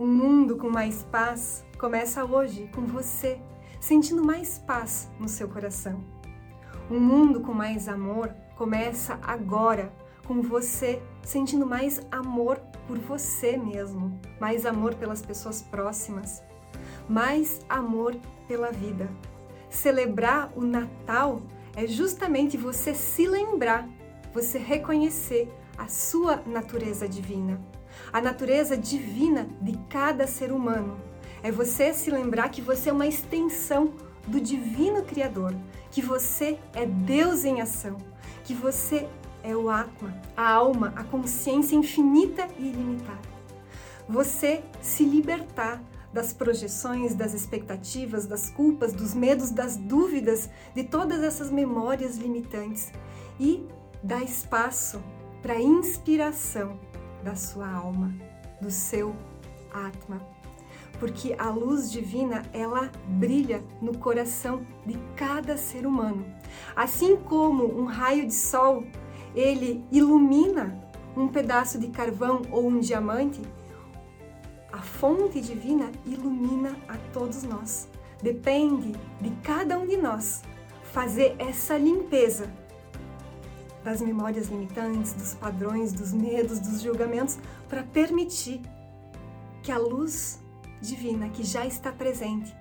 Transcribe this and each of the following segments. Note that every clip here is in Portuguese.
Um mundo com mais paz começa hoje com você, sentindo mais paz no seu coração. Um mundo com mais amor começa agora com você, sentindo mais amor por você mesmo, mais amor pelas pessoas próximas, mais amor pela vida. Celebrar o Natal é justamente você se lembrar, você reconhecer a sua natureza divina, a natureza divina de cada ser humano. É você se lembrar que você é uma extensão do divino Criador, que você é Deus em ação, que você é o Atma, a alma, a consciência infinita e ilimitada. Você se libertar das projeções, das expectativas, das culpas, dos medos, das dúvidas, de todas essas memórias limitantes e dar espaço para a inspiração da sua alma, do seu Atma. Porque a luz divina, ela brilha no coração de cada ser humano. Assim como um raio de sol, ele ilumina um pedaço de carvão ou um diamante, a fonte divina ilumina a todos nós. Depende de cada um de nós fazer essa limpeza das memórias limitantes, dos padrões, dos medos, dos julgamentos, para permitir que a luz divina que já está presente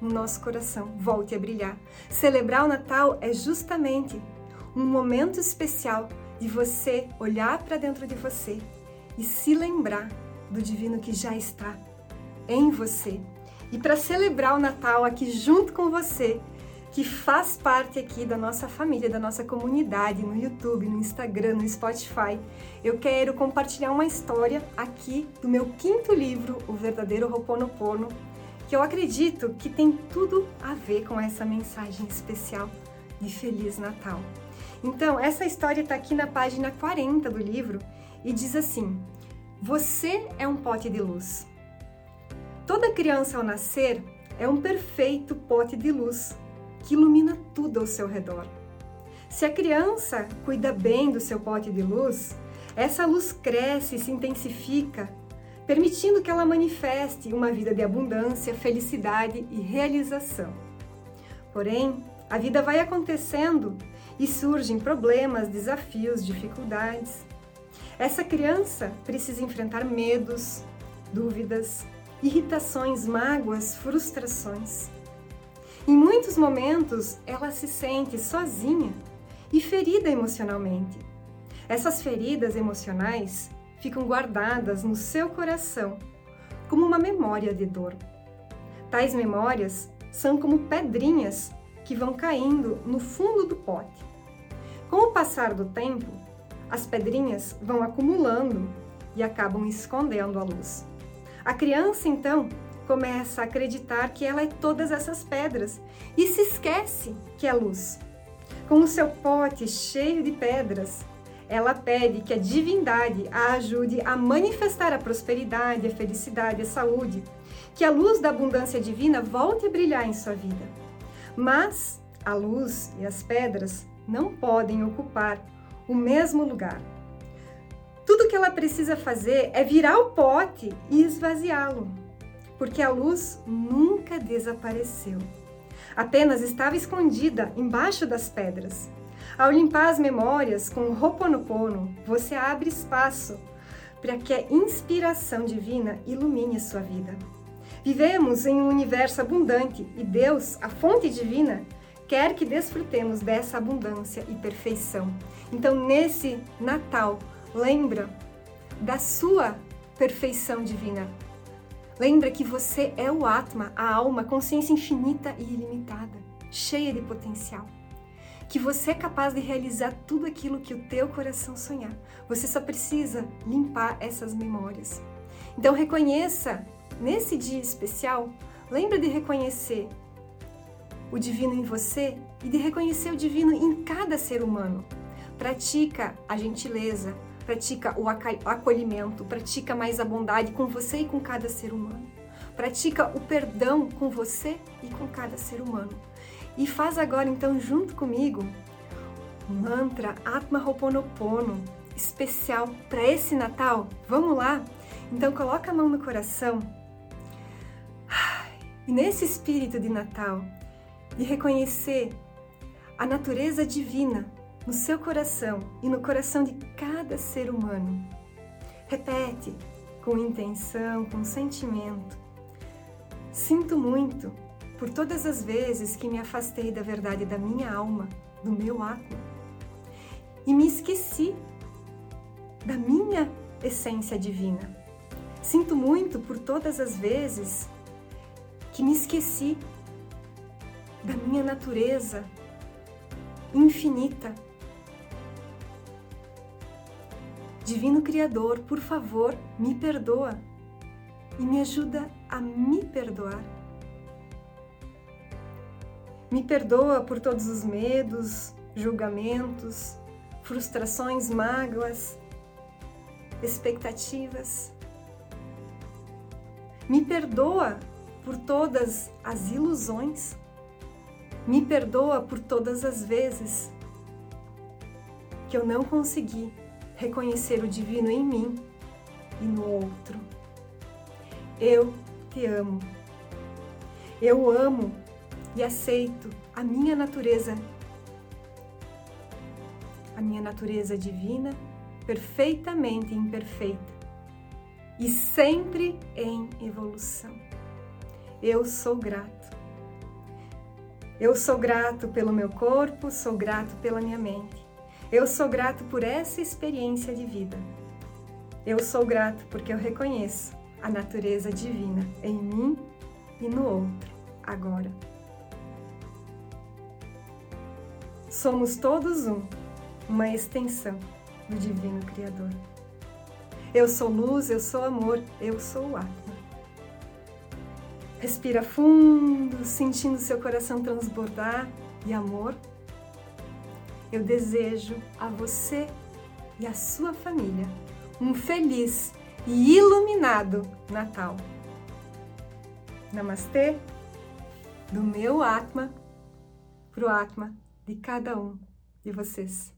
no nosso coração volte a brilhar. Celebrar o Natal é justamente um momento especial de você olhar para dentro de você e se lembrar do divino que já está em você. E para celebrar o Natal aqui junto com você, que faz parte aqui da nossa família, da nossa comunidade no YouTube, no Instagram, no Spotify, eu quero compartilhar uma história aqui do meu quinto livro, O Verdadeiro Roponopono, que eu acredito que tem tudo a ver com essa mensagem especial de Feliz Natal. Então, essa história está aqui na página 40 do livro e diz assim: Você é um pote de luz. Toda criança ao nascer é um perfeito pote de luz que ilumina tudo ao seu redor. Se a criança cuida bem do seu pote de luz, essa luz cresce e se intensifica, permitindo que ela manifeste uma vida de abundância, felicidade e realização. Porém, a vida vai acontecendo e surgem problemas, desafios, dificuldades. Essa criança precisa enfrentar medos, dúvidas, irritações, mágoas, frustrações. Em muitos momentos, ela se sente sozinha e ferida emocionalmente. Essas feridas emocionais ficam guardadas no seu coração como uma memória de dor. Tais memórias são como pedrinhas que vão caindo no fundo do pote. Com o passar do tempo, as pedrinhas vão acumulando e acabam escondendo a luz. A criança, então, começa a acreditar que ela é todas essas pedras e se esquece que é luz. Com o seu pote cheio de pedras, ela pede que a divindade a ajude a manifestar a prosperidade, a felicidade, a saúde, que a luz da abundância divina volte a brilhar em sua vida. Mas a luz e as pedras não podem ocupar o mesmo lugar. Tudo que ela precisa fazer é virar o pote e esvaziá-lo porque a luz nunca desapareceu. Apenas estava escondida embaixo das pedras. Ao limpar as memórias com o Ho'oponopono, você abre espaço para que a inspiração divina ilumine a sua vida. Vivemos em um universo abundante e Deus, a fonte divina, quer que desfrutemos dessa abundância e perfeição. Então, nesse Natal, lembra da sua perfeição divina, Lembra que você é o Atma, a alma, consciência infinita e ilimitada, cheia de potencial. Que você é capaz de realizar tudo aquilo que o teu coração sonhar. Você só precisa limpar essas memórias. Então reconheça nesse dia especial, lembra de reconhecer o divino em você e de reconhecer o divino em cada ser humano. Pratica a gentileza, pratica o acolhimento, pratica mais a bondade com você e com cada ser humano. Pratica o perdão com você e com cada ser humano. E faz agora então junto comigo o mantra Atma Ho'oponopono especial para esse Natal. Vamos lá? Então coloca a mão no coração E nesse espírito de Natal, de reconhecer a natureza divina no seu coração e no coração de cada ser humano, repete com intenção, com sentimento. Sinto muito por todas as vezes que me afastei da verdade da minha alma, do meu Atma, e me esqueci da minha essência divina. Sinto muito por todas as vezes que me esqueci da minha natureza infinita. Divino Criador, por favor, me perdoa e me ajuda a me perdoar. Me perdoa por todos os medos, julgamentos, frustrações, mágoas, expectativas. Me perdoa por todas as ilusões. Me perdoa por todas as vezes que eu não consegui reconhecer o divino em mim e no outro. Eu te amo. Eu amo e aceito a minha natureza, a minha natureza divina, perfeitamente imperfeita e sempre em evolução. Eu sou grato. Eu sou grato pelo meu corpo, sou grato pela minha mente. Eu sou grato por essa experiência de vida. Eu sou grato porque eu reconheço a natureza divina em mim e no outro, agora. Somos todos um, uma extensão do Divino Criador. Eu sou luz, eu sou amor, eu sou o Atma. Respira fundo, sentindo seu coração transbordar de amor. Eu desejo a você e a sua família um feliz e iluminado Natal. Namastê, do meu Atma para o Atma de cada um de vocês.